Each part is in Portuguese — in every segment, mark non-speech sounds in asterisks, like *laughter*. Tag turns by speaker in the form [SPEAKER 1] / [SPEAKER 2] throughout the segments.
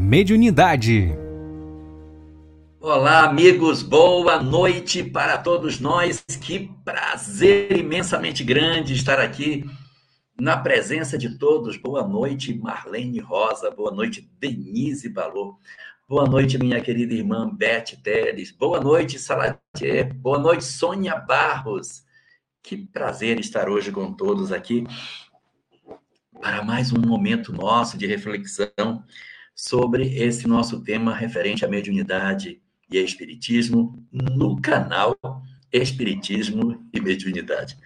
[SPEAKER 1] Mediunidade.
[SPEAKER 2] Olá, amigos, boa noite para todos nós. Que prazer imensamente grande estar aqui na presença de todos. Boa noite, Marlene Rosa. Boa noite, Denise Balô. Boa noite, minha querida irmã Beth Teles. Boa noite, Salatier. Boa noite, Sônia Barros. Que prazer estar hoje com todos aqui para mais um momento nosso de reflexão sobre esse nosso tema referente à mediunidade e a espiritismo no canal Espiritismo e Mediunidade.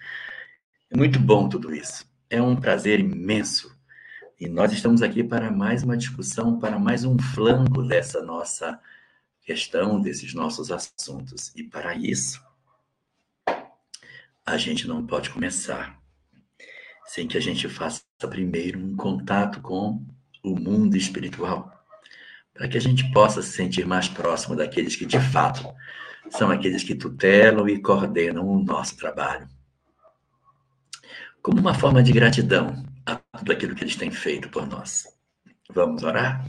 [SPEAKER 2] É muito bom tudo isso. É um prazer imenso. E nós estamos aqui para mais uma discussão, para mais um flanco dessa nossa questão, desses nossos assuntos. E para isso, a gente não pode começar sem que a gente faça primeiro um contato com o mundo espiritual, para que a gente possa se sentir mais próximo daqueles que de fato são aqueles que tutelam e coordenam o nosso trabalho. Como uma forma de gratidão a tudo aquilo que eles têm feito por nós. Vamos orar?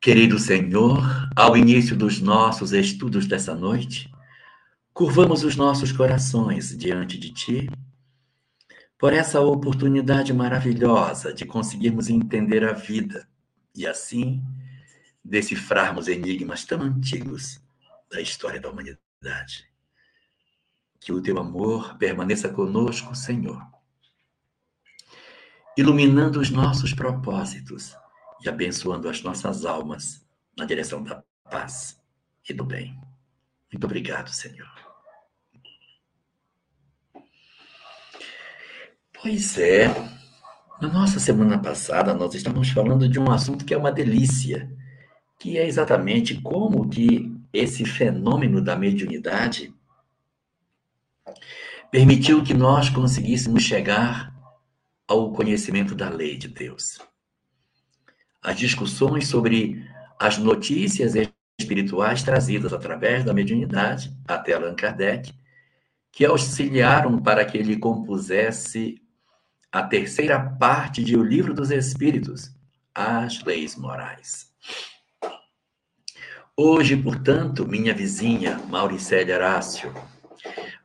[SPEAKER 2] Querido Senhor, ao início dos nossos estudos dessa noite, curvamos os nossos corações diante de Ti por essa oportunidade maravilhosa de conseguirmos entender a vida e, assim, decifrarmos enigmas tão antigos da história da humanidade. Que o teu amor permaneça conosco, Senhor, iluminando os nossos propósitos e abençoando as nossas almas na direção da paz e do bem. Muito obrigado, Senhor. Pois é. Na nossa semana passada, nós estávamos falando de um assunto que é uma delícia, que é exatamente como que esse fenômeno da mediunidade permitiu que nós conseguíssemos chegar ao conhecimento da lei de Deus. As discussões sobre as notícias espirituais trazidas através da mediunidade até Allan Kardec, que auxiliaram para que ele compusesse a terceira parte de O Livro dos Espíritos, As Leis Morais. Hoje, portanto, minha vizinha Mauricélia Horácio,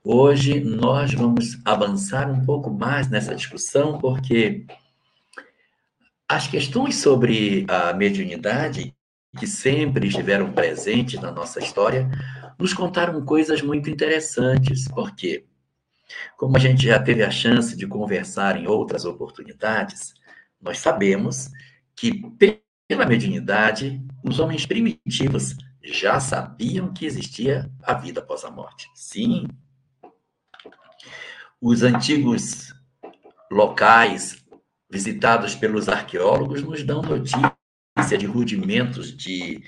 [SPEAKER 2] hoje nós vamos avançar um pouco mais nessa discussão, porque as questões sobre a mediunidade, que sempre estiveram presentes na nossa história, nos contaram coisas muito interessantes. Por quê? Como a gente já teve a chance de conversar em outras oportunidades, nós sabemos que, pela mediunidade, os homens primitivos já sabiam que existia a vida após a morte. Sim. Os antigos locais visitados pelos arqueólogos nos dão notícia de rudimentos de,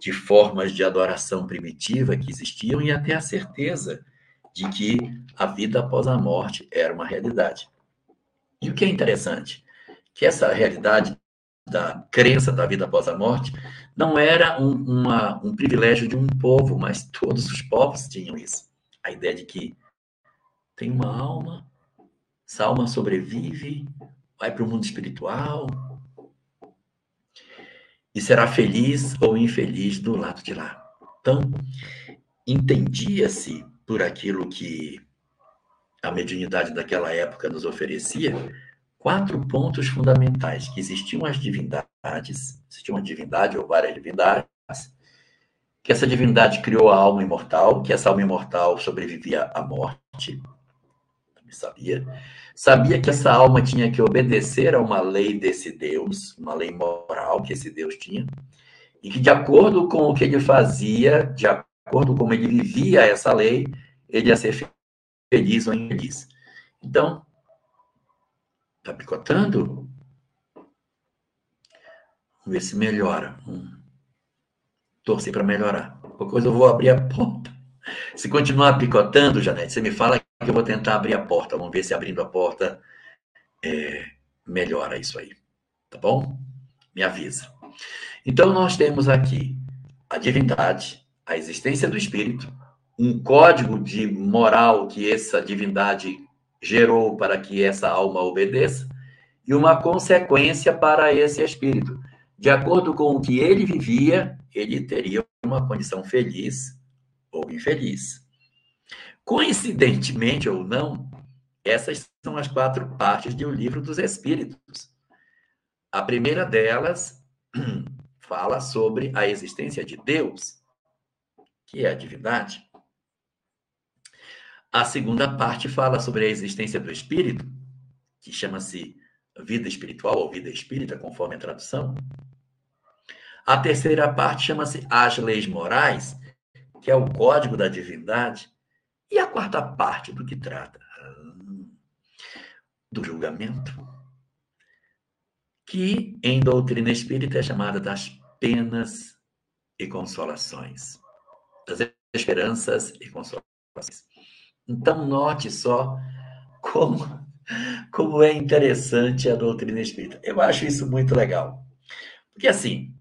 [SPEAKER 2] de formas de adoração primitiva que existiam e até a certeza de que a vida após a morte era uma realidade. E o que é interessante, que essa realidade da crença da vida após a morte não era um, uma, um privilégio de um povo, mas todos os povos tinham isso. A ideia de que tem uma alma, essa alma sobrevive, vai para o mundo espiritual e será feliz ou infeliz do lado de lá. Então, entendia-se por aquilo que a mediunidade daquela época nos oferecia, quatro pontos fundamentais, que existiam as divindades, existia uma divindade ou várias divindades, que essa divindade criou a alma imortal, que essa alma imortal sobrevivia à morte, sabia. Sabia que essa alma tinha que obedecer a uma lei desse Deus, uma lei moral que esse Deus tinha, e que de acordo com o que ele fazia, de acordo com como ele vivia essa lei, ele ia ser feliz ou infeliz. Então, tá picotando? Vamos ver se melhora. Hum. Torcer para melhorar. Qualquer coisa eu vou abrir a porta. Se continuar picotando, Janete, você me fala que eu vou tentar abrir a porta. Vamos ver se abrindo a porta é, melhora isso aí. Tá bom? Me avisa. Então, nós temos aqui a divindade, a existência do espírito, um código de moral que essa divindade gerou para que essa alma obedeça, e uma consequência para esse espírito. De acordo com o que ele vivia, ele teria uma condição feliz ou infeliz. Coincidentemente ou não, essas são as quatro partes de O Livro dos Espíritos. A primeira delas *clears throat* fala sobre a existência de Deus, que é a divindade. A segunda parte fala sobre a existência do espírito, que chama-se vida espiritual ou vida espírita, conforme a tradução. A terceira parte chama-se as leis morais, que é o código da divindade. E a quarta parte do que trata? Do julgamento, que em doutrina espírita é chamada das penas e consolações, esperanças e consolações. Então, note só como, como é interessante a doutrina espírita. Eu acho isso muito legal. Porque, assim,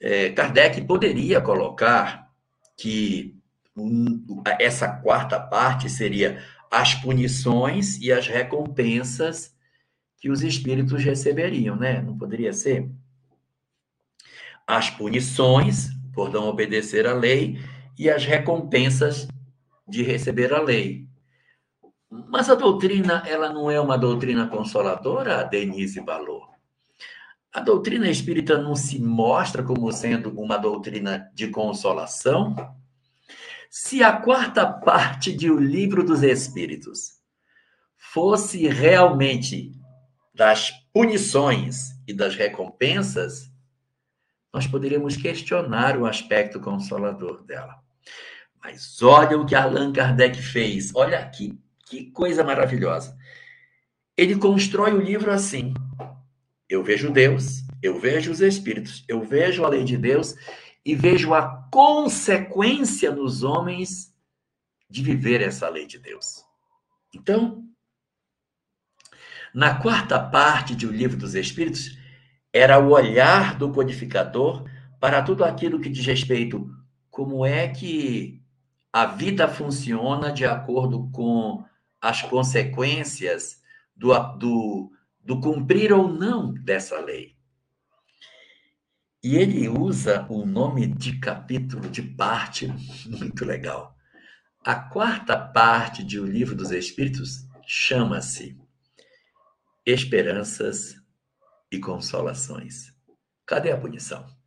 [SPEAKER 2] é, Kardec poderia colocar que um, essa quarta parte seria as punições e as recompensas que os espíritos receberiam, né? Não poderia ser? As punições por não obedecer à lei e as recompensas de receber a lei. Mas a doutrina, ela não é uma doutrina consoladora, Denise Balor. A doutrina espírita não se mostra como sendo uma doutrina de consolação? Se a quarta parte de O Livro dos Espíritos fosse realmente das punições e das recompensas, nós poderíamos questionar o aspecto consolador dela. Mas olha o que Allan Kardec fez. Olha aqui, que coisa maravilhosa. Ele constrói o livro assim: eu vejo Deus, eu vejo os espíritos, eu vejo a lei de Deus e vejo a consequência nos homens de viver essa lei de Deus. Então, na quarta parte de O Livro dos Espíritos, era o olhar do codificador para tudo aquilo que diz respeito como é que a vida funciona de acordo com as consequências do, do, do cumprir ou não dessa lei. E ele usa o nome de capítulo, de parte, *laughs* muito legal. A quarta parte de O Livro dos Espíritos chama-se Esperanças e Consolações. Cadê a punição?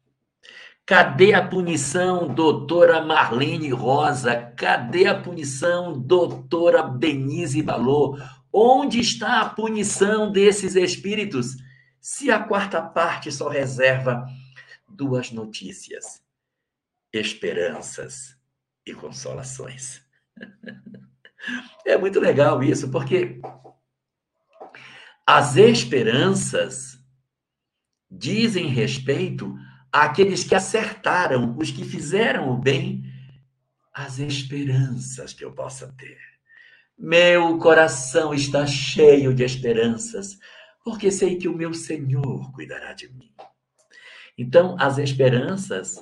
[SPEAKER 2] Cadê a punição, doutora Marlene Rosa? Cadê a punição, doutora Denise Balô? Onde está a punição desses espíritos? Se a quarta parte só reserva duas notícias: esperanças e consolações. É muito legal isso, porque as esperanças dizem respeito àqueles que acertaram, os que fizeram o bem, as esperanças que eu possa ter. Meu coração está cheio de esperanças, porque sei que o meu Senhor cuidará de mim. Então, as esperanças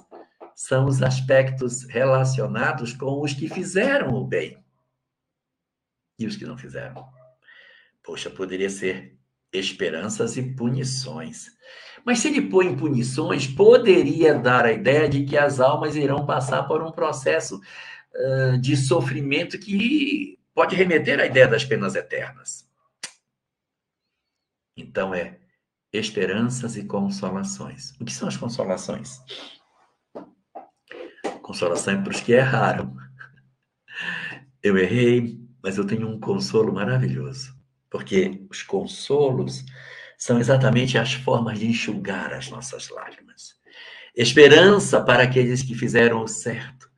[SPEAKER 2] são os aspectos relacionados com os que fizeram o bem e os que não fizeram. Poxa, poderia ser esperanças e punições. Mas se ele põe punições, poderia dar a ideia de que as almas irão passar por um processo uh, de sofrimento que pode remeter à ideia das penas eternas. Então é esperanças e consolações. O que são as consolações? Consolação é para os que erraram. Eu errei, mas eu tenho um consolo maravilhoso, porque os consolos são exatamente as formas de enxugar as nossas lágrimas. Esperança para aqueles que fizeram o certo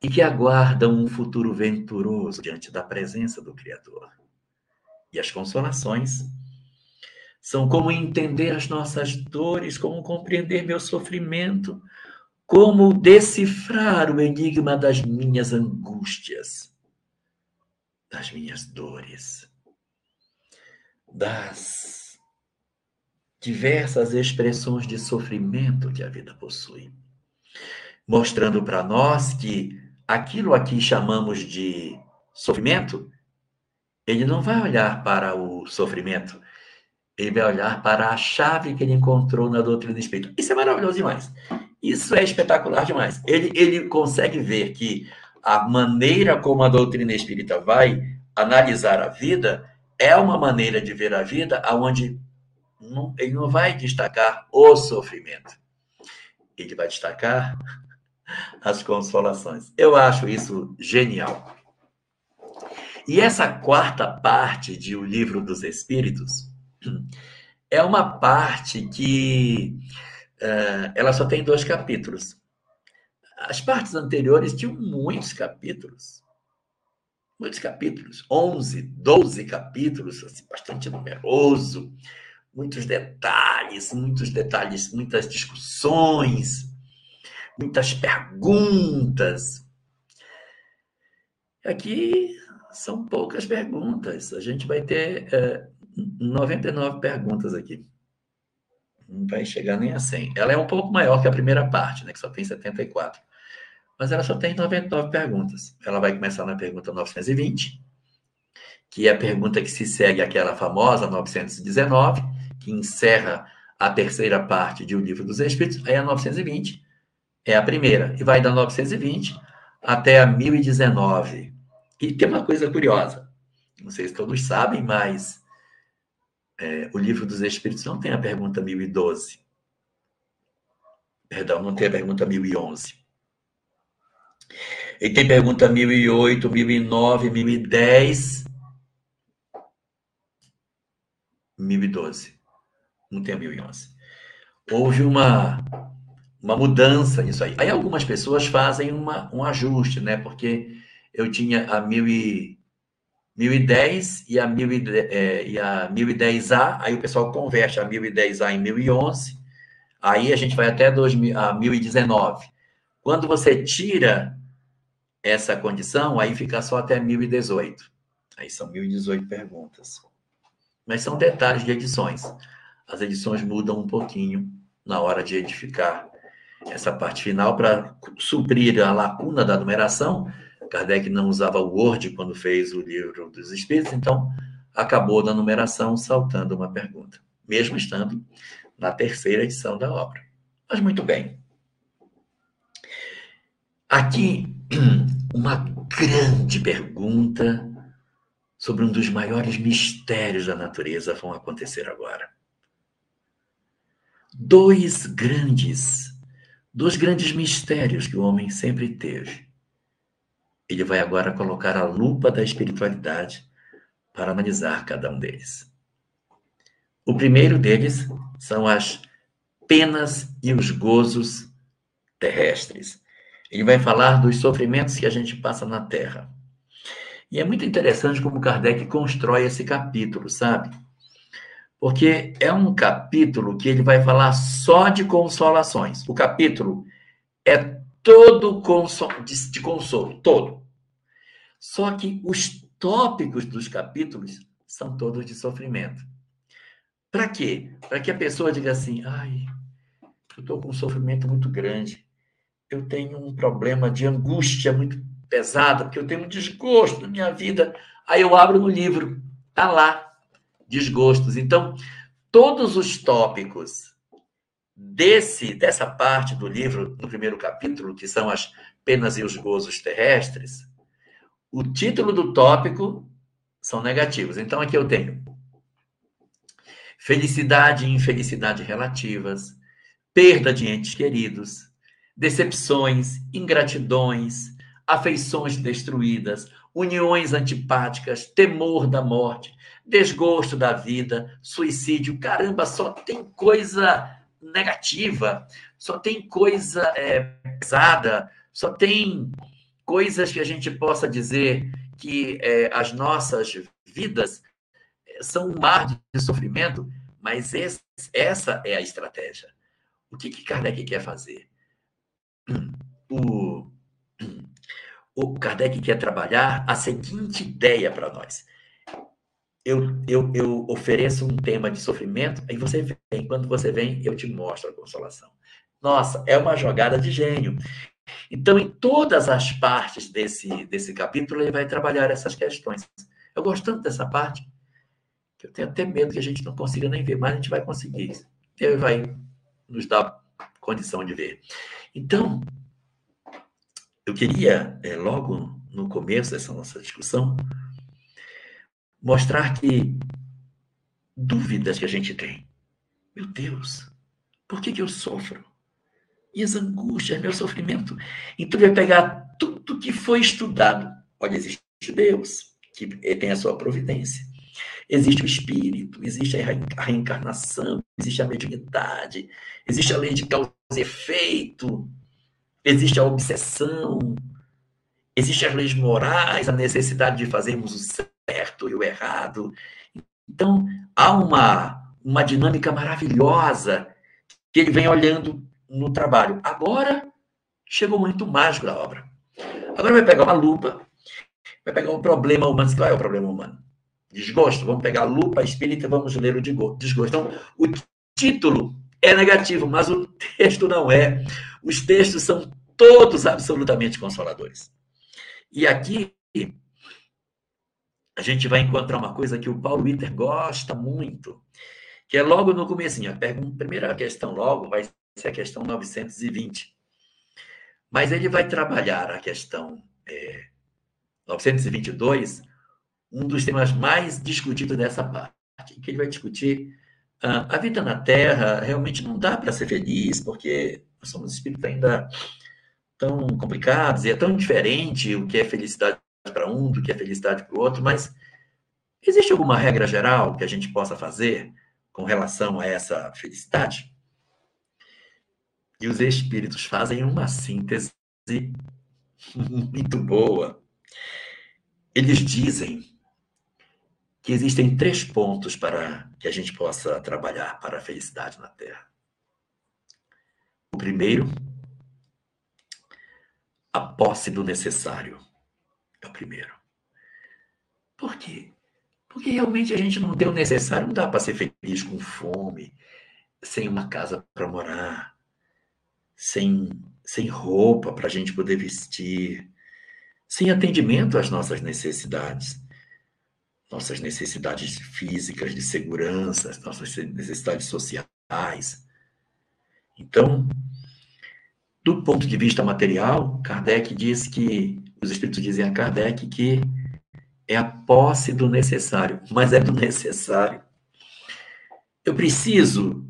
[SPEAKER 2] e que aguardam um futuro venturoso diante da presença do Criador. E as consolações são como entender as nossas dores, como compreender meu sofrimento, como decifrar o enigma das minhas angústias, das minhas dores, das diversas expressões de sofrimento que a vida possui, mostrando para nós que aquilo aqui chamamos de sofrimento, ele não vai olhar para o sofrimento ele vai olhar para a chave que ele encontrou na doutrina espírita. Isso é maravilhoso demais. Isso é espetacular demais. Ele, ele consegue ver que a maneira como a doutrina espírita vai analisar a vida é uma maneira de ver a vida onde não, ele não vai destacar o sofrimento. Ele vai destacar *laughs* as consolações. Eu acho isso genial. E essa quarta parte de O Livro dos Espíritos é uma parte que uh, ela só tem dois capítulos. As partes anteriores tinham muitos capítulos. Muitos capítulos, 11, 12 capítulos, assim, bastante numeroso, muitos detalhes, muitos detalhes, muitas discussões, muitas perguntas. Aqui são poucas perguntas. A gente vai ter é, 99 perguntas aqui. Não vai chegar nem a 100. Ela é um pouco maior que a primeira parte, né, que só tem 74. Mas ela só tem 99 perguntas. Ela vai começar na pergunta 920, que é a pergunta que se segue àquela famosa 919, que encerra a terceira parte de O Livro dos Espíritos. Aí a 920 é a primeira. E vai da 920 até a 1019. E tem uma coisa curiosa. Não sei se todos sabem, mas é, o livro dos Espíritos não tem a pergunta 1012. Perdão, não tem a pergunta 1011. Ele tem pergunta 1008, 1009, 1010, 1012. Não tem a 1011. Houve uma, uma mudança nisso aí. Aí algumas pessoas fazem uma, um ajuste, né? Porque eu tinha a 1000 e 1010 e a, 1010, é, e a 1010A, aí o pessoal converte a 1010A em 1011, aí a gente vai até 2000, a 1019. Quando você tira essa condição, aí fica só até 1018. Aí são 1018 perguntas. Mas são detalhes de edições. As edições mudam um pouquinho na hora de edificar essa parte final para suprir a lacuna da numeração, Kardec não usava o Word quando fez o livro dos Espíritos, então acabou na numeração saltando uma pergunta, mesmo estando na terceira edição da obra. Mas muito bem. Aqui, *clears throat* uma grande pergunta sobre um dos maiores mistérios da natureza vão acontecer agora. Dois grandes, dois grandes mistérios que o homem sempre teve ele vai agora colocar a lupa da espiritualidade para analisar cada um deles. O primeiro deles são as penas e os gozos terrestres. Ele vai falar dos sofrimentos que a gente passa na Terra. E é muito interessante como Kardec constrói esse capítulo, sabe? Porque é um capítulo que ele vai falar só de consolações. O capítulo é todo de, consolo, todo. Só que os tópicos dos capítulos são todos de sofrimento. Para quê? Para que a pessoa diga assim: ai, eu estou com um sofrimento muito grande, eu tenho um problema de angústia muito pesada, porque eu tenho um desgosto na minha vida. Aí eu abro no livro, tá lá, desgostos. Então, todos os tópicos desse dessa parte do livro, no primeiro capítulo, que são as penas e os gozos terrestres, o título do tópico são negativos. Então aqui eu tenho felicidade e infelicidade relativas, perda de entes queridos, decepções, ingratidões, afeições destruídas, uniões antipáticas, temor da morte, desgosto da vida, suicídio. Caramba, só tem coisa negativa, só tem coisa é, pesada, só tem coisas que a gente possa dizer que é, as nossas vidas é, são um mar de sofrimento, mas esse, essa é a estratégia. O que, que Kardec quer fazer? *clears throat* O, o Kardec quer trabalhar a seguinte ideia para nós eu, eu, eu ofereço um tema de sofrimento, aí você vem. Quando você vem, eu te mostro a consolação. Nossa, é uma jogada de gênio. Então, em todas as partes desse, desse capítulo, ele vai trabalhar essas questões. Eu gosto tanto dessa parte, Eu tenho até medo que a gente não consiga nem ver, mas a gente vai conseguir. Deus vai nos dar condição de ver. Então, eu queria, é, logo no começo dessa nossa discussão, mostrar que dúvidas que a gente tem. Meu Deus, por que, que eu sofro? E as angústias, meu sofrimento. Então, vai pegar tudo que foi estudado. Olha, existe Deus, que tem a sua providência. Existe o espírito, existe a reencarnação, existe a mediunidade, existe a lei de causa e efeito, existe a obsessão, existe as leis morais, a necessidade de fazermos o certo e o errado. Então, há uma, uma dinâmica maravilhosa que ele vem olhando no trabalho. Agora, chegou o mágico da obra. Agora vai pegar uma lupa, vai pegar um problema humano. Qual é o problema humano? Desgosto. Vamos pegar a lupa espírita vamos ler o desgosto. Então, o título é negativo, mas o *laughs* texto não é. Os textos são todos absolutamente consoladores. E aqui a gente vai encontrar uma coisa que o Paulo Witter gosta muito, que é logo no começo. A, primeira questão logo vai ser a questão 920. Mas ele vai trabalhar a questão é, 922 um dos temas mais discutidos dessa parte, que ele vai discutir uh, a vida na Terra realmente não dá para ser feliz, porque somos espíritos ainda tão complicados e é tão diferente o que é felicidade para um do que é felicidade para o outro, mas existe alguma regra geral que a gente possa fazer com relação a essa felicidade? E os espíritos fazem uma síntese *laughs* muito boa. Eles dizem que existem três pontos para que a gente possa trabalhar para a felicidade na Terra. O primeiro, a posse do necessário. É o primeiro. Por quê? Porque realmente a gente não tem o necessário, não dá para ser feliz com fome, sem uma casa para morar, sem, sem roupa para a gente poder vestir, sem atendimento às nossas necessidades nossas necessidades físicas de segurança, nossas necessidades sociais. Então, do ponto de vista material, Kardec diz que, os espíritos dizem a Kardec que é a posse do necessário, mas é do necessário. Eu preciso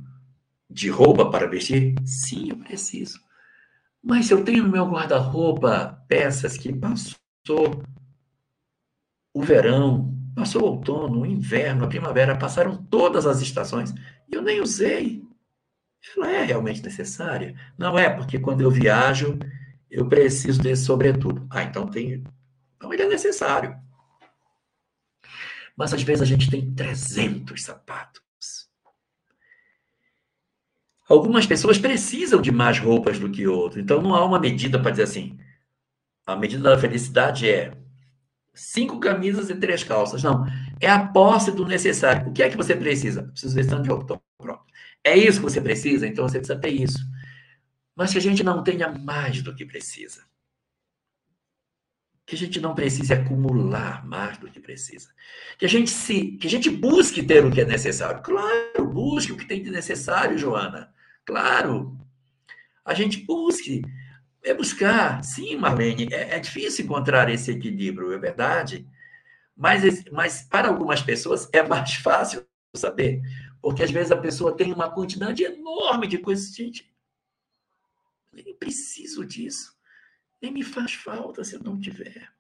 [SPEAKER 2] de roupa para vestir? Sim, eu preciso. Mas eu tenho no meu guarda-roupa peças que passou o verão, Passou o outono, o inverno, a primavera, passaram todas as estações e eu nem usei. Ela é realmente necessária? Não é, porque quando eu viajo, eu preciso desse sobretudo. Ah, então tem. Então ele é necessário. Mas às vezes a gente tem 300 sapatos. Algumas pessoas precisam de mais roupas do que outras. Então não há uma medida para dizer assim. A medida da felicidade é cinco camisas e três calças. Não. É a posse do necessário. O que é que você precisa? Preciso desse tanto de roupa. Então, pronto. É isso que você precisa? Então você precisa ter isso. Mas que a gente não tenha mais do que precisa. Que a gente não precise acumular mais do que precisa. Que a gente se, que a gente busque ter o que é necessário. Claro, busque o que tem de necessário, Joana. Claro. A gente busque é buscar, sim, Marlene, é, é, difícil encontrar esse equilíbrio, é verdade, mas, mas para algumas pessoas é mais fácil saber, porque às vezes a pessoa tem uma quantidade enorme de coisas, gente, nem preciso disso, nem me faz falta se eu não tiver.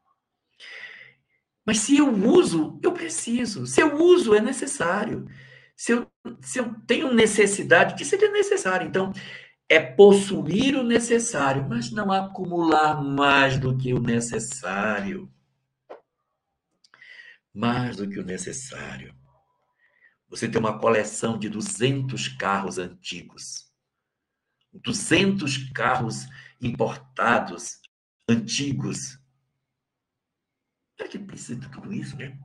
[SPEAKER 2] Mas se eu uso, eu preciso. Se eu uso, é necessário. Se eu, se eu tenho necessidade disso, é necessário. Então, é possuir o necessário, mas não acumular mais do que o necessário. Mais do que o necessário. Você tem uma coleção de 200 carros antigos. 200 carros importados, antigos. Será que precisa de tudo isso, né?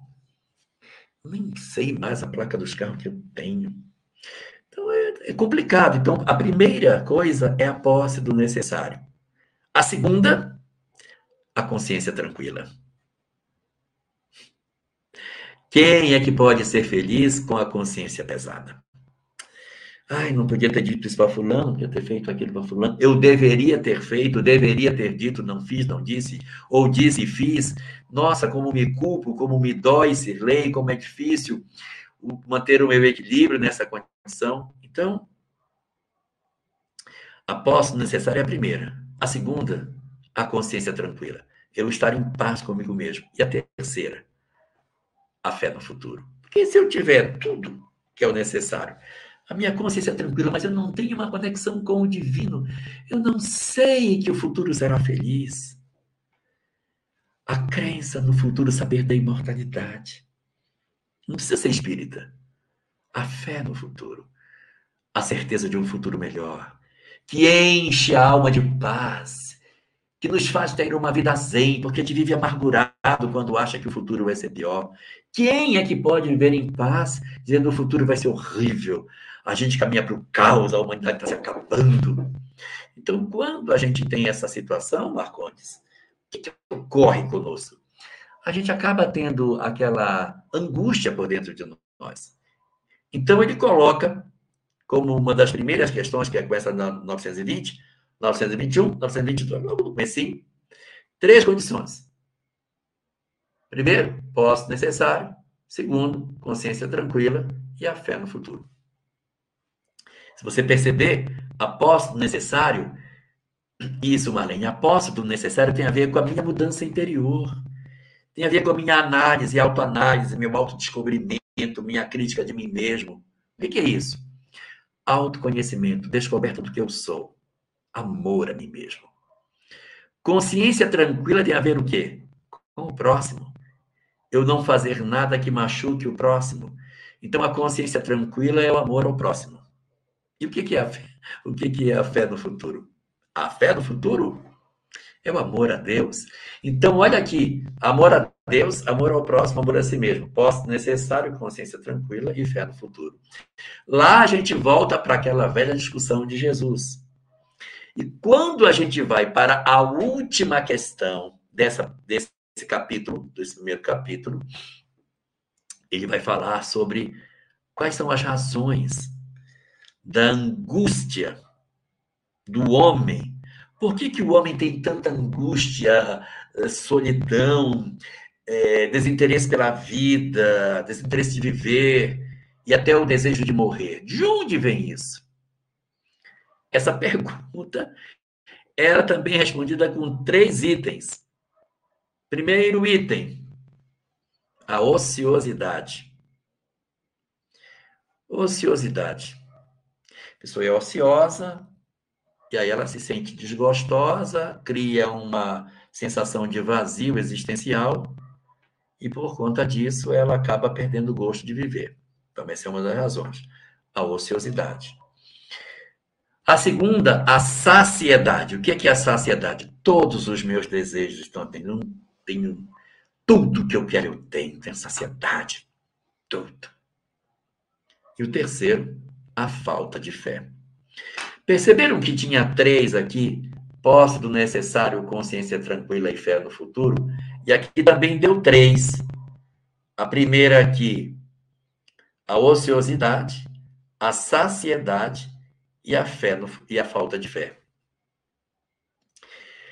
[SPEAKER 2] Nem sei mais a placa dos carros que eu tenho. Então é, é complicado. Então, a primeira coisa é a posse do necessário. A segunda, a consciência tranquila. Quem é que pode ser feliz com a consciência pesada? Ai, não podia ter dito isso para fulano, podia ter feito aquilo para fulano. Eu deveria ter feito, deveria ter dito, não fiz, não disse, ou disse e fiz. Nossa, como me culpo, como me dói ser lei, como é difícil manter o meu equilíbrio nessa condição. Então, a posse necessária é a primeira. A segunda, a consciência tranquila. Eu estar em paz comigo mesmo. E a terceira, a fé no futuro. Porque se eu tiver tudo que é o necessário, a minha consciência é tranquila, mas eu não tenho uma conexão com o divino, eu não sei que o futuro será feliz. A crença no futuro, saber da imortalidade. Não precisa ser espírita. A fé no futuro. A certeza de um futuro melhor. Que enche a alma de paz que nos faz ter uma vida zen, porque a gente vive amargurado quando acha que o futuro vai ser pior. Quem é que pode viver em paz dizendo que o futuro vai ser horrível? A gente caminha para o caos, a humanidade está se acabando. Então, quando a gente tem essa situação, Marcondes, o que, que ocorre conosco? A gente acaba tendo aquela angústia por dentro de nós. Então, ele coloca como uma das primeiras questões, que é com essa 920, 921, 922, logo no comecinho, três condições. Primeiro, posse necessário. Segundo, consciência tranquila e a fé no futuro. Se você perceber, a posse do necessário, isso, Marlene, a posse do necessário tem a ver com a minha mudança interior. Tem a ver com a minha análise, autoanálise, meu autodescobrimento, minha crítica de mim mesmo. O que é isso? Autoconhecimento, descoberta do que eu sou amor a mim mesmo. Consciência tranquila tem a ver o quê? Com o próximo. Eu não fazer nada que machuque o próximo. Então a consciência tranquila é o amor ao próximo. E o que, é a fé? O que, é a fé no futuro? A fé no futuro é o amor a Deus. Então, olha aqui: amor a Deus, amor ao próximo, amor a si mesmo. Posse necessário, consciência tranquila e fé no futuro. Lá a gente volta para aquela velha discussão de Jesus. E quando a gente vai para a última questão dessa, desse capítulo, desse primeiro capítulo, ele vai falar sobre quais são as razões da angústia do homem. Por que, que o homem tem tanta angústia, solidão, é, desinteresse pela vida, desinteresse de viver e até o desejo de morrer? De onde vem isso? Essa *laughs* pergunta era também respondida com três itens. Primeiro item, a ociosidade. Ociosidade. A pessoa é ociosa, e aí ela se sente desgostosa, cria uma sensação de vazio existencial, e por conta disso ela acaba perdendo o gosto de viver. Então, essa é uma das razões, a ociosidade. A segunda, a saciedade. O que é, que é a saciedade? Todos os meus desejos estão atendendo. Tenho tudo que eu quero, eu tenho. Tenho saciedade. Tudo. E o terceiro, a falta de fé. Perceberam que tinha três aqui? Posse do necessário, consciência tranquila e fé no futuro. E aqui também deu três. A primeira aqui, a ociosidade, a saciedade e a fé no, e a falta de fé.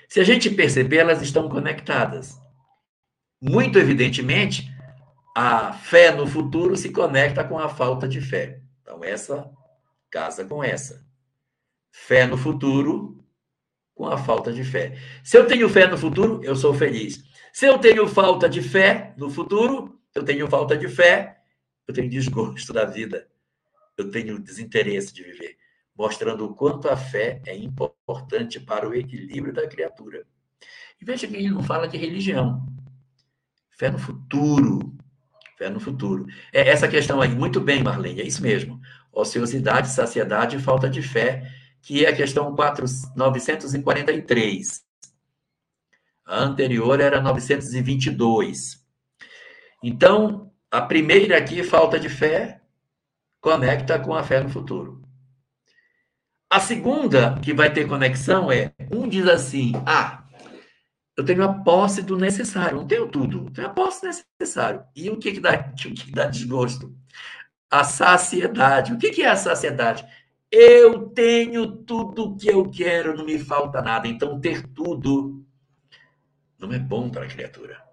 [SPEAKER 2] Se a gente perceber, elas estão conectadas. Muito evidentemente, a fé no futuro se conecta com a falta de fé. Então, essa casa com essa. Fé no futuro com a falta de fé. Se eu tenho fé no futuro, eu sou feliz. Se eu tenho falta de fé no futuro, eu tenho falta de fé, eu tenho desgosto da vida. Eu tenho desinteresse de viver mostrando o quanto a fé é importante para o equilíbrio da criatura. E veja que ele não fala de religião. Fé no futuro. Fé no futuro. É essa questão aí, muito bem, Marlene, é isso mesmo. Ociosidade, saciedade e falta de fé, que é a questão 4, 943. A anterior era 922. Então, a primeira aqui, falta de fé, conecta com a fé no futuro. A segunda que vai ter conexão é: um diz assim, ah, eu tenho a posse do necessário, não tenho tudo, tenho a posse do necessário. E o que, que, dá, *laughs* o que dá desgosto? A saciedade. O que, que é a saciedade? Eu tenho tudo o que eu quero, não me falta nada. Então, ter tudo não é bom para a criatura.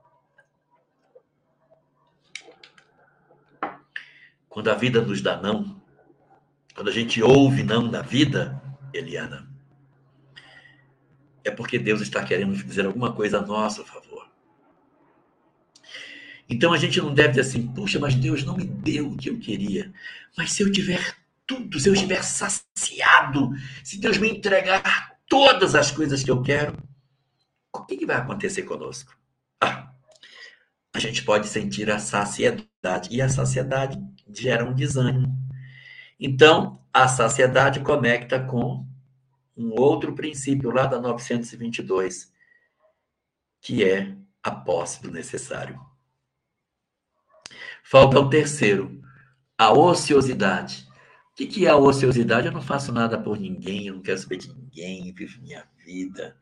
[SPEAKER 2] Quando a vida nos dá não, quando a gente ouve não na vida, Eliana, é porque Deus está querendo dizer alguma coisa a nosso favor. Então a gente não deve dizer assim, puxa, mas Deus não me deu o que eu queria. Mas se eu tiver tudo, se eu estiver saciado, se Deus me entregar todas as coisas que eu quero, o que, que vai acontecer conosco? Ah, a gente pode sentir a saciedade, e a saciedade gera um desânimo. Então, a saciedade conecta com um outro princípio lá da 922, que é a posse do necessário. Falta o terceiro, a ociosidade. O que é a ociosidade? Eu não faço nada por ninguém, eu não quero saber de ninguém, vivo minha vida,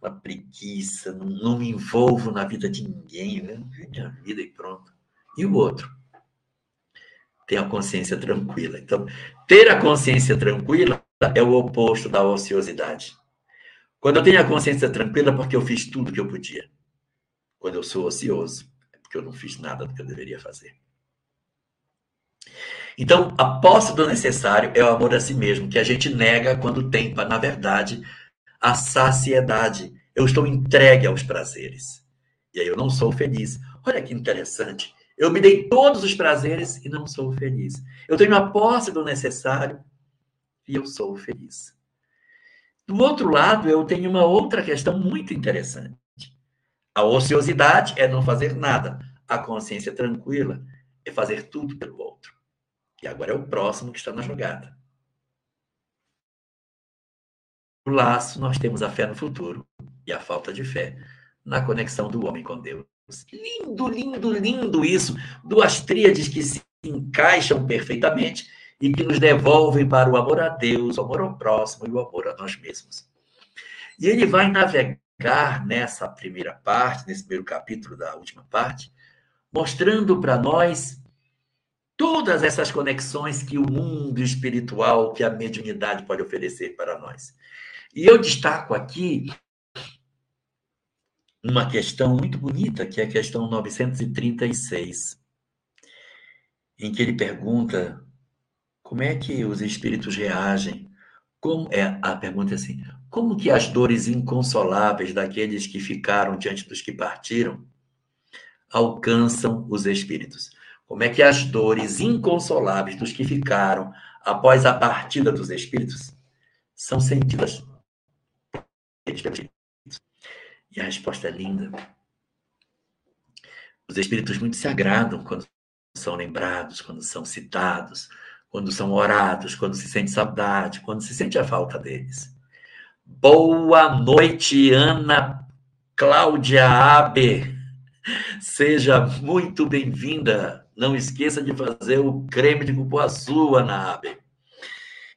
[SPEAKER 2] uma preguiça, não, não me envolvo na vida de ninguém, eu vivo minha vida e pronto. E o outro? Tem a consciência tranquila. Então, ter a consciência tranquila é o oposto da ociosidade. Quando eu tenho a consciência tranquila, é porque eu fiz tudo que eu podia. Quando eu sou ocioso, é porque eu não fiz nada do que eu deveria fazer. Então, a posse do necessário é o amor a si mesmo, que a gente nega quando tem, na verdade, a saciedade. Eu estou entregue aos prazeres. E aí eu não sou feliz. Olha que interessante. Eu me dei todos os prazeres e não sou feliz. Eu tenho a posse do necessário e eu sou feliz. Do outro lado, eu tenho uma outra questão muito interessante. A ociosidade é não fazer nada. A consciência tranquila é fazer tudo pelo outro. E agora é o próximo que está na jogada. No laço, nós temos a fé no futuro e a falta de fé na conexão do homem com Deus. Lindo, lindo, lindo isso. Duas tríades que se encaixam perfeitamente e que nos devolvem para o amor a Deus, o amor ao próximo e o amor a nós mesmos. E ele vai navegar nessa primeira parte, nesse primeiro capítulo da última parte, mostrando para nós todas essas conexões que o mundo espiritual, que a mediunidade pode oferecer para nós. E eu destaco aqui uma questão muito bonita, que é a questão 936, em que ele pergunta como é que os espíritos reagem? Como é a pergunta é assim: como que as dores inconsoláveis daqueles que ficaram diante dos que partiram alcançam os espíritos? Como é que as dores inconsoláveis dos que ficaram após a partida dos espíritos são sentidas E a resposta é linda. Os espíritos muito se agradam quando são lembrados, quando são citados, quando são orados, quando se sente saudade, quando se sente a falta deles. Boa noite, Ana Cláudia Abe. Seja muito bem-vinda não esqueça de fazer o creme de cupuaçu, Anabe.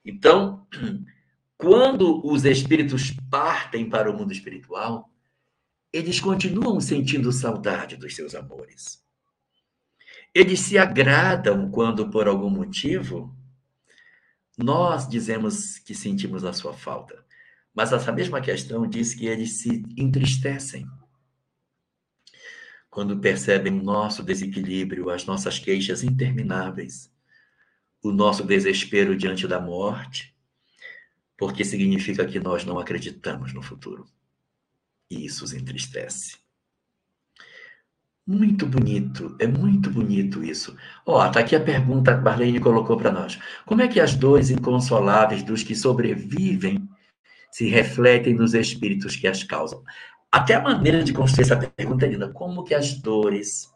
[SPEAKER 2] Então, *clears throat* quando os espíritos partem para o mundo espiritual, eles continuam sentindo saudade dos seus amores. Eles se agradam quando, por algum motivo, nós dizemos que sentimos a sua falta. Mas essa mesma questão diz que eles se entristecem quando percebem o nosso desequilíbrio, as nossas queixas intermináveis, o nosso desespero diante da morte, porque significa que nós não acreditamos no futuro. E isso os entristece. Muito bonito, é muito bonito isso. Ó, oh, tá aqui a pergunta que a Marlene colocou para nós. Como é que as dores inconsoláveis dos que sobrevivem se refletem nos espíritos que as causam? Até a maneira de construir essa pergunta é linda. Como que as dores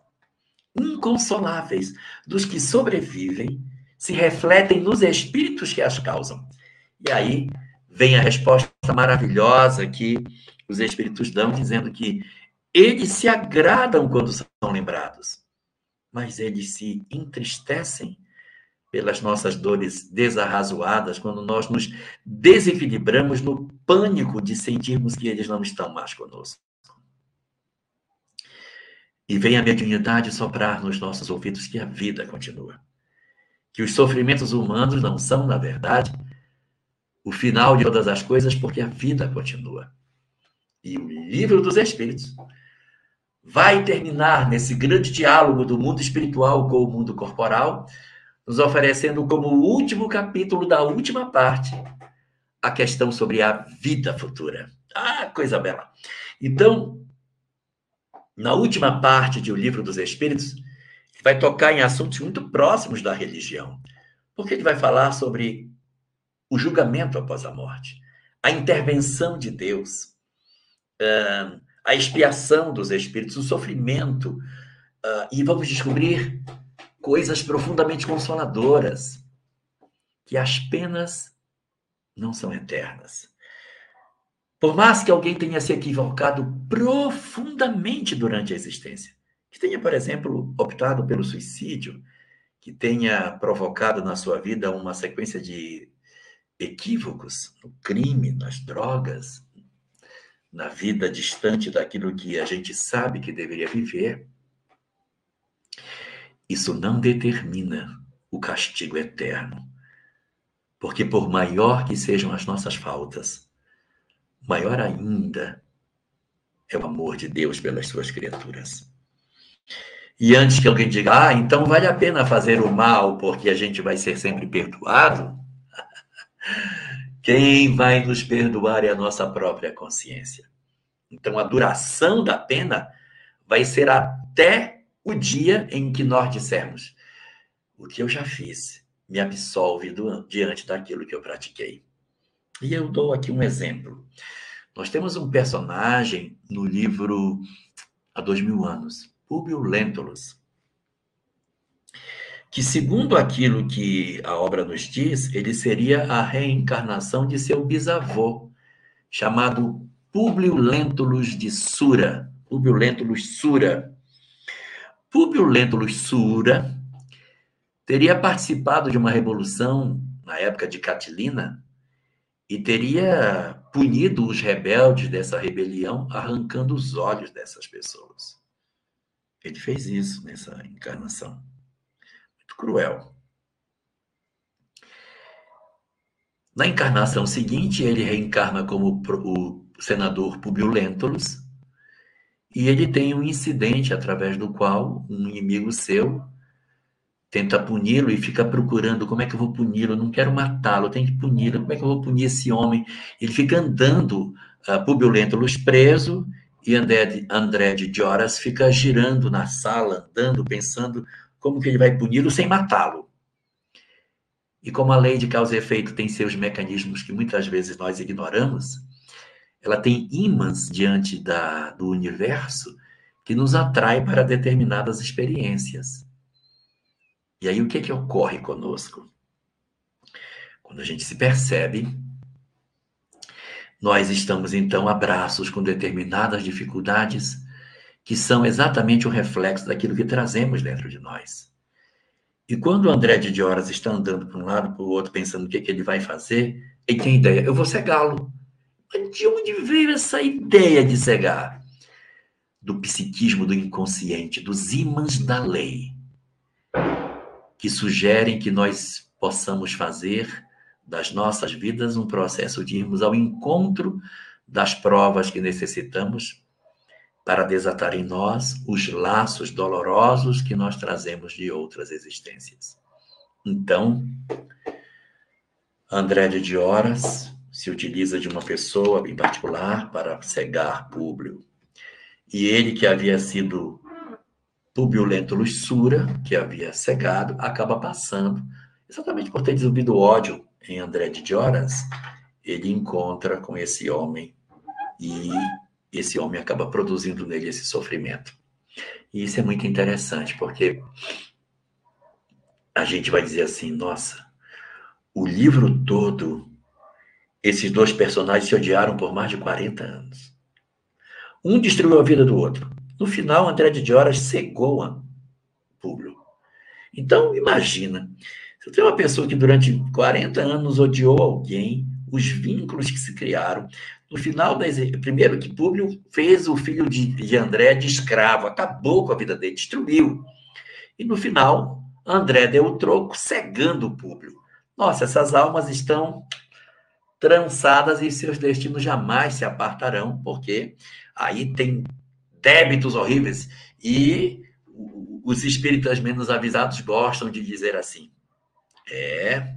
[SPEAKER 2] inconsoláveis dos que sobrevivem se refletem nos espíritos que as causam? E aí vem a resposta maravilhosa que os espíritos dão, dizendo que eles se agradam quando são lembrados, mas eles se entristecem pelas nossas dores desarrazoadas, quando nós nos desequilibramos no pânico de sentirmos que eles não estão mais conosco. E vem a mediunidade soprar nos nossos ouvidos que a vida continua. Que os sofrimentos humanos não são, na verdade, o final de todas as coisas, porque a vida continua. E o livro dos Espíritos vai terminar nesse grande diálogo do mundo espiritual com o mundo corporal, nos oferecendo como último capítulo da última parte a questão sobre a vida futura. Ah, coisa bela. Então, na última parte de O Livro dos Espíritos, vai tocar em assuntos muito próximos da religião. Porque ele vai falar sobre o julgamento após a morte, a intervenção de Deus, a expiação dos espíritos, o sofrimento, e vamos descobrir coisas profundamente consoladoras, que as penas não são eternas. Por mais que alguém tenha se equivocado profundamente durante a existência, que tenha, por exemplo, optado pelo suicídio, que tenha provocado na sua vida uma sequência de equívocos no crime, nas drogas, na vida distante daquilo que a gente sabe que deveria viver, isso não determina o castigo eterno. Porque, por maior que sejam as nossas faltas, maior ainda é o amor de Deus pelas suas criaturas. E antes que alguém diga, ah, então vale a pena fazer o mal porque a gente vai ser sempre perdoado, *laughs* quem vai nos perdoar é a nossa própria consciência. Então a duração da pena vai ser até o dia em que nós dissermos: o que eu já fiz me absolve do, diante daquilo que eu pratiquei. E eu dou aqui um exemplo. Nós temos um personagem no livro Há Dois Mil Anos, Publio Lentulus, que, segundo aquilo que a obra nos diz, ele seria a reencarnação de seu bisavô, chamado Publio Lentulus de Sura. Publio Lentulus Sura. Publio Lentulus Sura teria participado de uma revolução na época de Catilina e teria punido os rebeldes dessa rebelião, arrancando os olhos dessas pessoas. Ele fez isso nessa encarnação. Cruel. Na encarnação seguinte, ele reencarna como o senador Publio Lentulus, e ele tem um incidente através do qual um inimigo seu tenta puni-lo e fica procurando como é que eu vou puni-lo, não quero matá-lo, tenho que puni-lo, como é que eu vou punir esse homem? Ele fica andando, uh, Publio Lentulus preso, e André, André de Dioras fica girando na sala, andando, pensando como que ele vai puni-lo sem matá-lo. E como a lei de causa e efeito tem seus mecanismos que muitas vezes nós ignoramos, ela tem ímãs diante da, do universo que nos atrai para determinadas experiências. E aí o que, é que ocorre conosco? Quando a gente se percebe, nós estamos então a braços com determinadas dificuldades que são exatamente o reflexo daquilo que trazemos dentro de nós. E quando o André de Dioras está andando para um lado para o outro, pensando o que, é que ele vai fazer, ele tem ideia, eu vou cegá-lo. Mas de onde veio essa ideia de cegar? Do psiquismo do inconsciente, dos ímãs da lei que sugerem que nós possamos fazer das nossas vidas um processo de irmos ao encontro das provas que necessitamos para desatar em nós os laços dolorosos que nós trazemos de outras existências. Então, André de Dioras se utiliza de uma pessoa em particular para cegar Públio. E ele que havia sido Publio Lentulus Sura, que havia cegado, acaba passando, exatamente por ter desenvolvido ódio em André de Dioras, ele encontra com esse homem e esse homem acaba produzindo nele esse sofrimento. E isso é muito interessante, porque a gente vai dizer assim, nossa, o livro todo, esses dois personagens se odiaram por mais de 40 anos. Um destruiu a vida do outro. No final, André de Dioras cegou a público. Então, imagina, se tem uma pessoa que durante 40 anos odiou alguém, os vínculos que se criaram. No final, da, primeiro que Públio fez o filho de, de André de escravo, acabou com a vida dele, destruiu. E no final, André deu o troco, cegando o Públio. Nossa, essas almas estão trançadas e seus destinos jamais se apartarão, porque aí tem débitos horríveis. E os espíritas menos avisados gostam de dizer assim: é,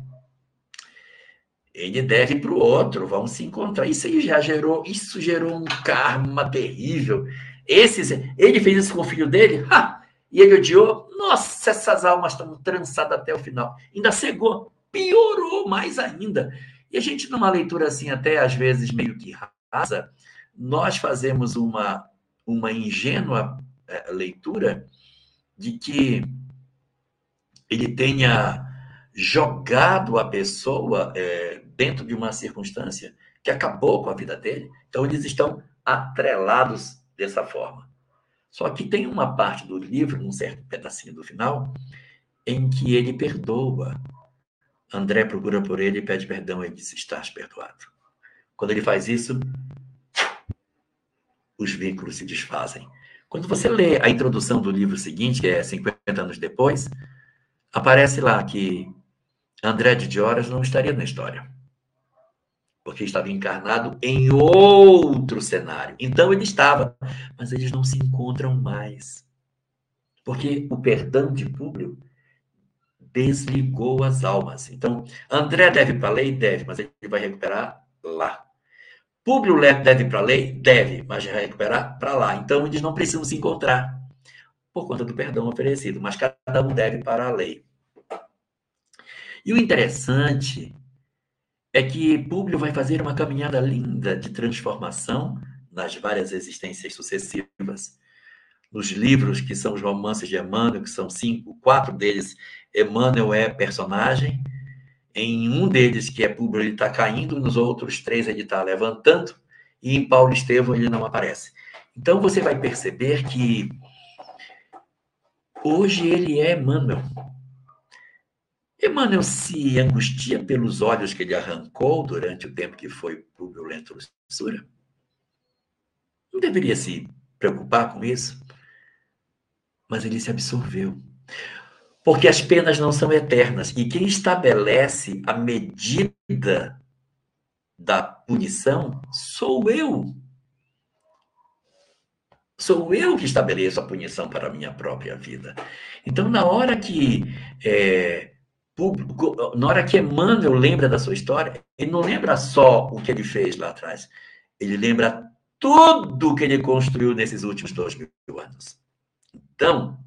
[SPEAKER 2] ele deve para o outro, vão se encontrar. Isso aí já gerou, isso gerou um karma terrível. Ele fez isso com o filho dele, ha, e ele odiou. Nossa, essas almas estão trançadas até o final. Ainda cegou, piorou mais ainda. E a gente, numa leitura assim, até às vezes meio que rasa, nós fazemos uma, uma ingênua é, leitura de que ele tenha jogado a pessoa é, dentro de uma circunstância que acabou com a vida dele. Então, eles estão atrelados dessa forma. Só que tem uma parte do livro, num certo pedacinho do final, em que ele perdoa. André procura por ele e pede perdão e diz: Estás perdoado. Quando ele faz isso, os vínculos se desfazem. Quando você lê a introdução do livro seguinte, que é 50 anos depois, aparece lá que André de Dioras não estaria na história. Porque estava encarnado em outro cenário. Então ele estava, mas eles não se encontram mais. Porque o perdão de Públio desligou as almas. Então, André deve para a lei? Deve, mas ele vai recuperar lá. Públio deve para a lei? Deve, mas vai recuperar para lá. Então, eles não precisam se encontrar por conta do perdão oferecido, mas cada um deve para a lei. E o interessante é que Públio vai fazer uma caminhada linda de transformação nas várias existências sucessivas. Nos livros que são os romances de Emmanuel, que são cinco, quatro deles, Emmanuel é personagem. Em um deles, que é Públio, ele está caindo, nos outros três ele está levantando, e em Paulo Estevão ele não aparece. Então você vai perceber que hoje ele é Emmanuel. Emmanuel se angustia pelos olhos que ele arrancou durante o tempo que foi Públio Lento Lussura? Não deveria se preocupar com isso? Mas ele se absorveu. Porque as penas não são eternas. E quem estabelece a medida da punição sou eu. Sou eu que estabeleço a punição para a minha própria vida. Então, na hora que é, público, na hora que Emmanuel lembra da sua história, ele não lembra só o que ele fez lá atrás, ele lembra tudo o que ele construiu nesses últimos dois mil anos. Então,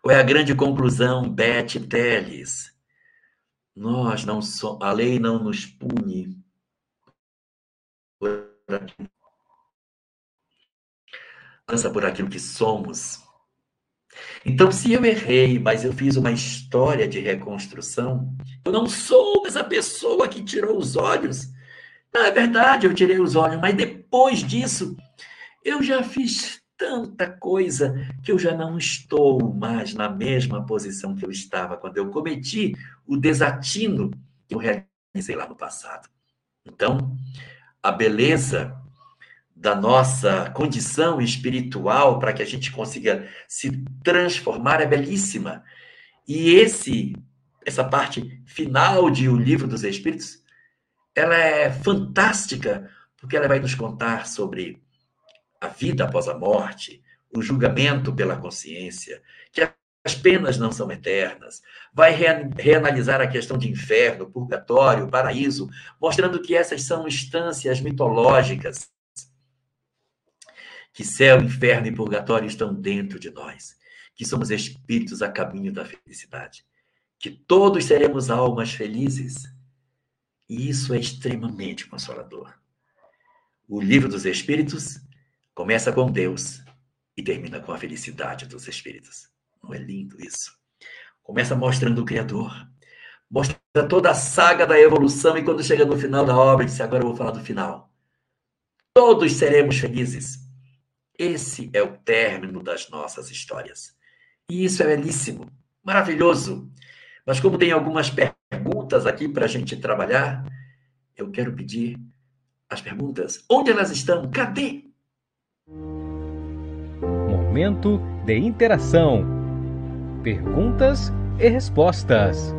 [SPEAKER 2] qual é a grande conclusão, Beth Teles? Nós não somos, a lei não nos pune por por aquilo que somos, então, se eu errei, mas eu fiz uma história de reconstrução, eu não sou essa pessoa que tirou os olhos. Não, é verdade, eu tirei os olhos, mas depois disso, eu já fiz tanta coisa que eu já não estou mais na mesma posição que eu estava quando eu cometi o desatino que eu realizei lá no passado. Então, a beleza da nossa condição espiritual para que a gente consiga se transformar é belíssima. E esse essa parte final de O Livro dos Espíritos, ela é fantástica, porque ela vai nos contar sobre a vida após a morte, o julgamento pela consciência, que as penas não são eternas, vai reanalisar a questão de inferno, purgatório, paraíso, mostrando que essas são instâncias mitológicas que céu, inferno e purgatório estão dentro de nós, que somos espíritos a caminho da felicidade, que todos seremos almas felizes. E isso é extremamente consolador. O livro dos Espíritos começa com Deus e termina com a felicidade dos espíritos. Não é lindo isso? Começa mostrando o Criador, mostra toda a saga da evolução e quando chega no final da obra, diz: agora eu vou falar do final. Todos seremos felizes esse é o término das nossas histórias. E isso é belíssimo, maravilhoso. Mas como tem algumas perguntas aqui para a gente trabalhar, eu quero pedir as perguntas. Onde elas estão? Cadê?
[SPEAKER 1] Momento de interação. Perguntas e respostas.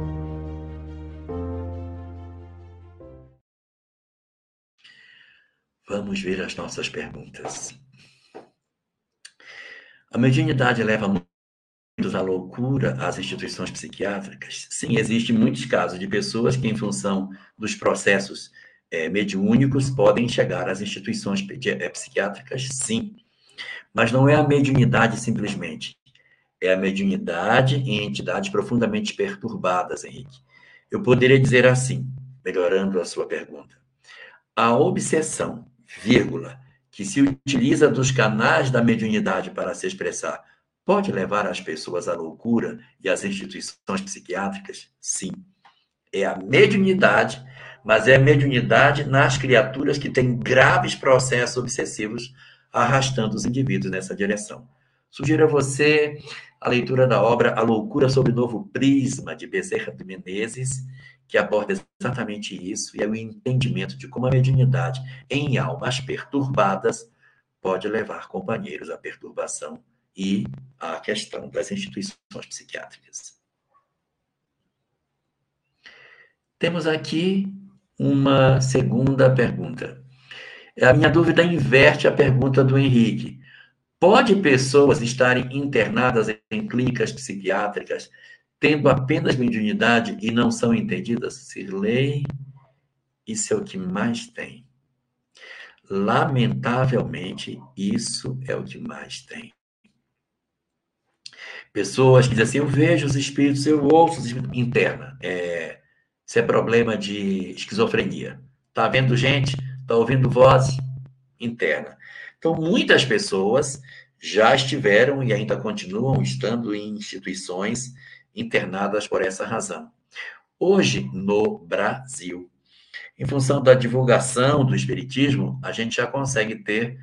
[SPEAKER 2] Vamos ver as nossas perguntas. A mediunidade leva muitos à loucura às instituições psiquiátricas? Sim, existem muitos casos de pessoas que, em função dos processos é, mediúnicos, podem chegar às instituições é, psiquiátricas, sim. Mas não é a mediunidade simplesmente. É a mediunidade em entidades profundamente perturbadas, Henrique. Eu poderia dizer assim, melhorando a sua pergunta. A obsessão, vírgula, que se utiliza dos canais da mediunidade para se expressar, pode levar as pessoas à loucura e às instituições psiquiátricas? Sim. É a mediunidade, mas é a mediunidade nas criaturas que têm graves processos obsessivos arrastando os indivíduos nessa direção. Sugiro a você a leitura da obra A Loucura sob Novo Prisma, de Bezerra de Menezes, que aborda exatamente isso, e é o entendimento de como a mediunidade em almas perturbadas pode levar companheiros à perturbação e à questão das instituições psiquiátricas. Temos aqui uma segunda pergunta. A minha dúvida inverte a pergunta do Henrique. Pode pessoas estarem internadas em clínicas psiquiátricas tendo apenas mediunidade e não são entendidas? Sirlei, isso é o que mais tem. Lamentavelmente, isso é o que mais tem. Pessoas que dizem assim, eu vejo os espíritos, eu ouço os espíritos. Interna. É, isso é problema de esquizofrenia. Está vendo gente? Está ouvindo voz? Interna. Então, muitas pessoas já estiveram e ainda continuam estando em instituições internadas por essa razão. Hoje, no Brasil, em função da divulgação do Espiritismo, a gente já consegue ter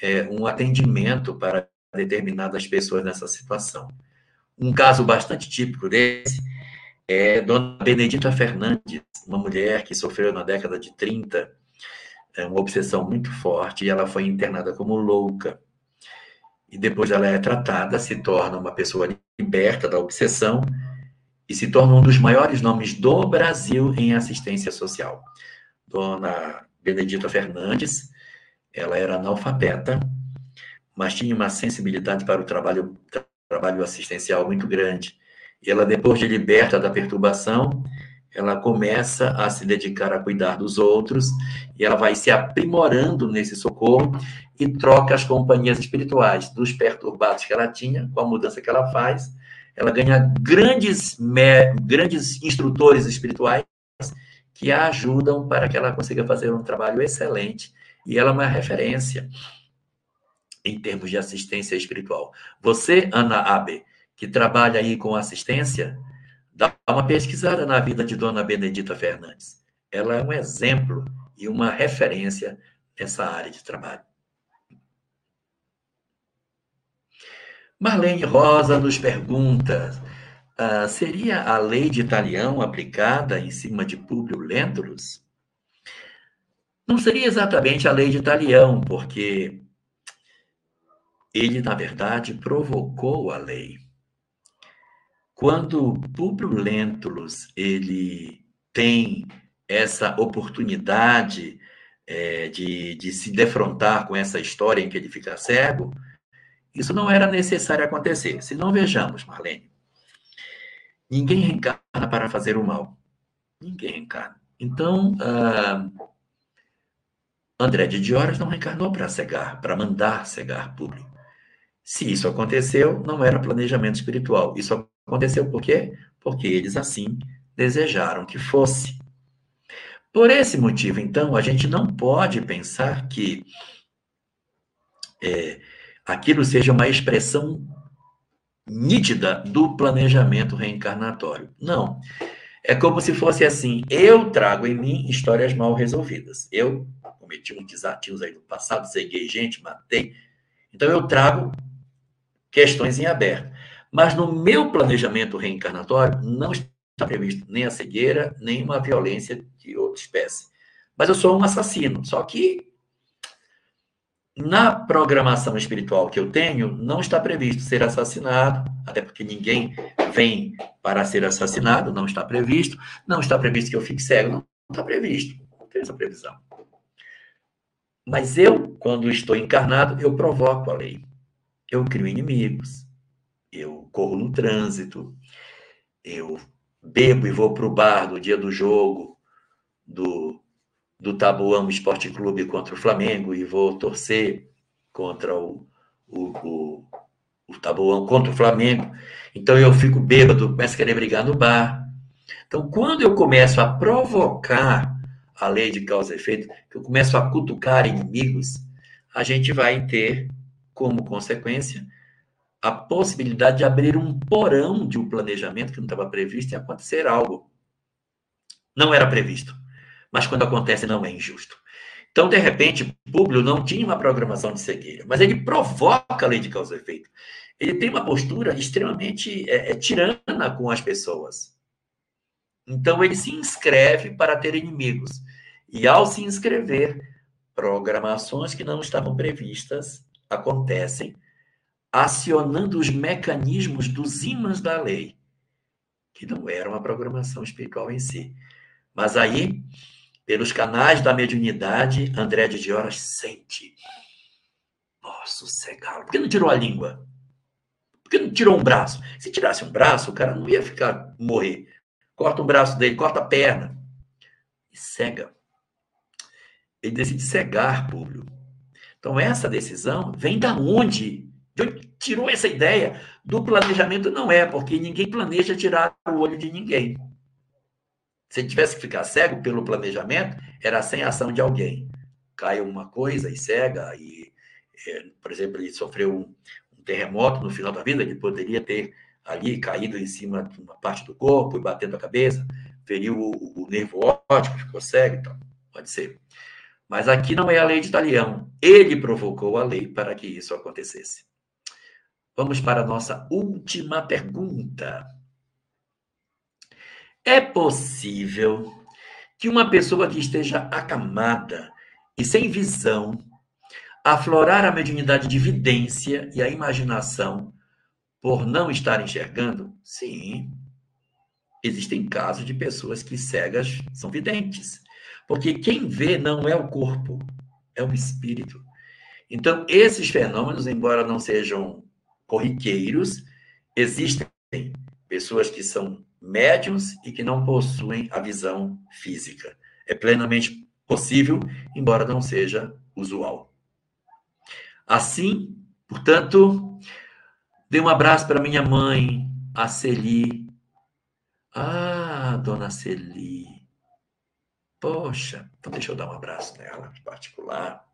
[SPEAKER 2] é, um atendimento para determinadas pessoas nessa situação. Um caso bastante típico desse é Dona Benedita Fernandes, uma mulher que sofreu na década de 30 é, uma obsessão muito forte e ela foi internada como louca. E depois ela é tratada, se torna uma pessoa liberta da obsessão e se torna um dos maiores nomes do Brasil em assistência social. Dona Benedita Fernandes, ela era analfabeta, mas tinha uma sensibilidade para o trabalho, trabalho assistencial muito grande. E ela, depois de liberta da perturbação, ela começa a se dedicar a cuidar dos outros e ela vai se aprimorando nesse socorro e troca as companhias espirituais dos perturbados que ela tinha com a mudança que ela faz. Ela ganha grandes, grandes instrutores espirituais que a ajudam para que ela consiga fazer um trabalho excelente e ela é uma referência em termos de assistência espiritual. Você, Ana Abe, que trabalha aí com assistência, dá uma pesquisada na vida de Dona Benedita Fernandes. Ela é um exemplo e uma referência nessa área de trabalho. Marlene Rosa nos pergunta: uh, seria a lei de Italião aplicada em cima de Públio Lentulus? Não seria exatamente a lei de Italião, porque ele, na verdade, provocou a lei. Quando Públio Lentulus ele tem essa oportunidade é, de, de se defrontar com essa história em que ele fica cego, isso não era necessário acontecer. Se não vejamos, Marlene, ninguém reencarna para fazer o mal. Ninguém reencarna. Então, uh, André de Dioras não reencarnou para cegar, para mandar cegar público. Se isso aconteceu, não era planejamento espiritual. Isso Aconteceu por quê? Porque eles assim desejaram que fosse. Por esse motivo, então, a gente não pode pensar que é, aquilo seja uma expressão nítida do planejamento reencarnatório. Não. É como se fosse assim: eu trago em mim histórias mal resolvidas. Eu cometi uns desativos aí no passado, ceguei gente, matei. Então eu trago questões em aberto. Mas no meu planejamento reencarnatório não está previsto nem a cegueira, nem uma violência de outra espécie. Mas eu sou um assassino. Só que na programação espiritual que eu tenho, não está previsto ser assassinado, até porque ninguém vem para ser assassinado, não está previsto. Não está previsto que eu fique cego, não está previsto. Não tem essa previsão. Mas eu, quando estou encarnado, eu provoco a lei. Eu crio inimigos. Eu corro no trânsito. Eu bebo e vou para o bar no dia do jogo do, do Tabuão Esporte Clube contra o Flamengo e vou torcer contra o, o, o, o Tabuão contra o Flamengo. Então eu fico bêbado, começo a querer brigar no bar. Então, quando eu começo a provocar a lei de causa e efeito, que eu começo a cutucar inimigos, a gente vai ter como consequência a possibilidade de abrir um porão de um planejamento que não estava previsto e acontecer algo. Não era previsto, mas quando acontece não é injusto. Então, de repente, Públio não tinha uma programação de cegueira, mas ele provoca a lei de causa e efeito. Ele tem uma postura extremamente é, é, tirana com as pessoas. Então, ele se inscreve para ter inimigos. E, ao se inscrever, programações que não estavam previstas acontecem acionando os mecanismos dos ímãs da lei, que não era uma programação espiritual em si. Mas aí, pelos canais da mediunidade, André de Dioras sente. Posso cegá-lo. Por que não tirou a língua? Por que não tirou um braço? Se tirasse um braço, o cara não ia ficar morrer. Corta um braço dele, corta a perna. E cega. Ele decide cegar Públio. Então, essa decisão vem da onde? De onde tirou essa ideia? Do planejamento não é, porque ninguém planeja tirar o olho de ninguém. Se ele tivesse que ficar cego pelo planejamento, era sem ação de alguém. Cai uma coisa e cega, e, é, por exemplo, ele sofreu um, um terremoto no final da vida, ele poderia ter ali caído em cima de uma parte do corpo e batendo a cabeça, feriu o, o nervo óptico, ficou cego, então, pode ser. Mas aqui não é a lei de Italião. Ele provocou a lei para que isso acontecesse. Vamos para a nossa última pergunta. É possível que uma pessoa que esteja acamada e sem visão aflorar a mediunidade de vidência e a imaginação por não estar enxergando? Sim. Existem casos de pessoas que cegas são videntes. Porque quem vê não é o corpo, é o espírito. Então, esses fenômenos, embora não sejam corriqueiros, existem pessoas que são médiums e que não possuem a visão física. É plenamente possível, embora não seja usual. Assim, portanto, dê um abraço para minha mãe, a Celi. Ah, dona Celi. Poxa, então deixa eu dar um abraço nela, particular.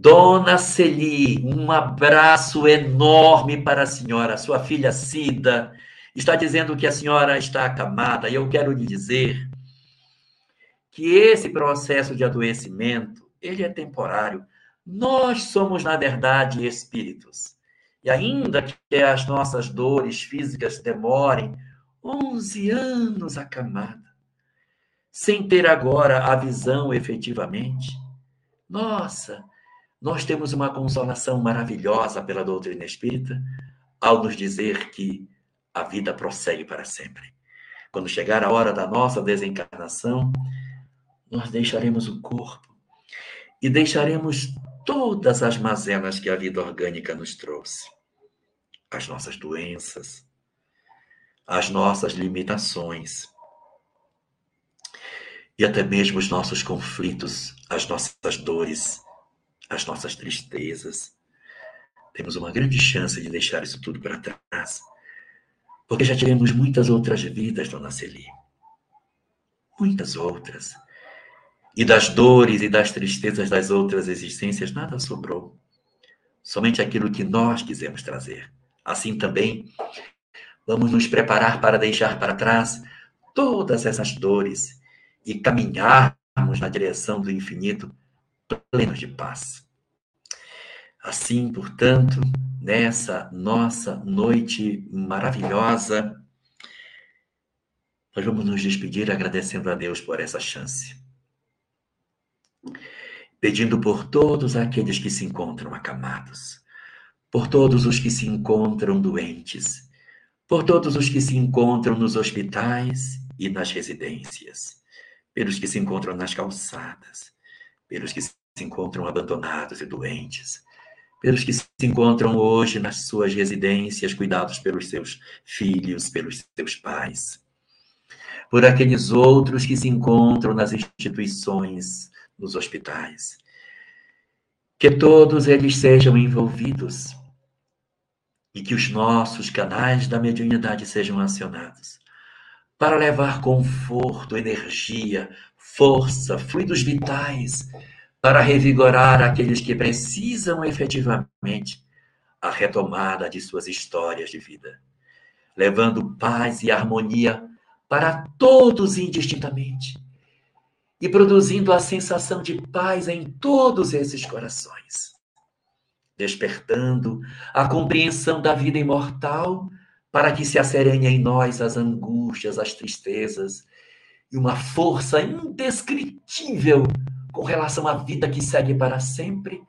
[SPEAKER 2] Dona Celi, um abraço enorme para a senhora. Sua filha Cida está dizendo que a senhora está acamada, e eu quero lhe dizer que esse processo de adoecimento, ele é temporário. Nós somos, na verdade, espíritos. E ainda que as nossas dores físicas demorem 11 anos acamada, sem ter agora a visão efetivamente, nossa, nós temos uma consolação maravilhosa pela doutrina espírita ao nos dizer que a vida prossegue para sempre. Quando chegar a hora da nossa desencarnação, nós deixaremos o corpo e deixaremos todas as mazelas que a vida orgânica nos trouxe. As nossas doenças, as nossas limitações e até mesmo os nossos conflitos, as nossas dores as nossas tristezas. Temos uma grande chance de deixar isso tudo para trás, porque já tivemos muitas outras vidas, dona Celi. Muitas outras. E das dores e das tristezas das outras existências nada sobrou. Somente aquilo que nós quisemos trazer. Assim também, vamos nos preparar para deixar para trás todas essas dores e caminharmos na direção do infinito plenos de paz. Assim, portanto, nessa nossa noite maravilhosa, nós vamos nos despedir agradecendo a Deus por essa chance. Pedindo por todos aqueles que se encontram acamados, por todos os que se encontram doentes, por todos os que se encontram nos hospitais e nas residências, pelos que se encontram nas calçadas, pelos que se encontram abandonados e doentes, pelos que se encontram hoje nas suas residências, cuidados pelos seus filhos, pelos seus pais, por aqueles outros que se encontram nas instituições, nos hospitais. Que todos eles sejam envolvidos e que os nossos canais da mediunidade sejam acionados para levar conforto, energia, força, fluidos vitais para revigorar aqueles que precisam efetivamente a retomada de suas histórias de vida, levando paz e harmonia para todos indistintamente e produzindo a sensação de paz em todos esses corações, despertando a compreensão da vida imortal para que se acerene em nós as angústias, as tristezas e uma força indescritível com relação à vida que segue para sempre,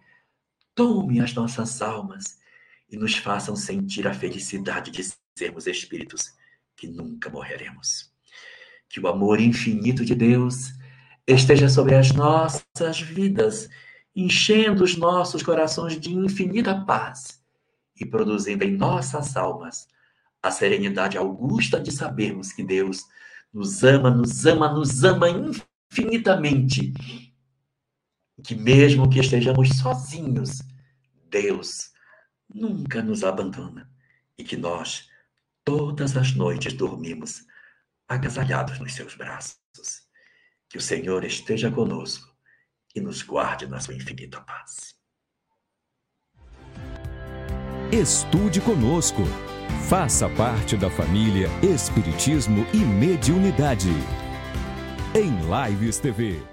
[SPEAKER 2] tome as nossas almas e nos façam sentir a felicidade de sermos espíritos que nunca morreremos. Que o amor infinito de Deus esteja sobre as nossas vidas, enchendo os nossos corações de infinita paz e produzindo em nossas almas a serenidade augusta de sabermos que Deus nos ama, nos ama, nos ama infinitamente que mesmo que estejamos sozinhos, Deus nunca nos abandona e que nós todas as noites dormimos agasalhados nos seus braços. Que o Senhor esteja conosco e nos guarde na sua infinita paz.
[SPEAKER 1] Estude conosco. Faça parte da família Espiritismo e Mediunidade. Em Lives TV.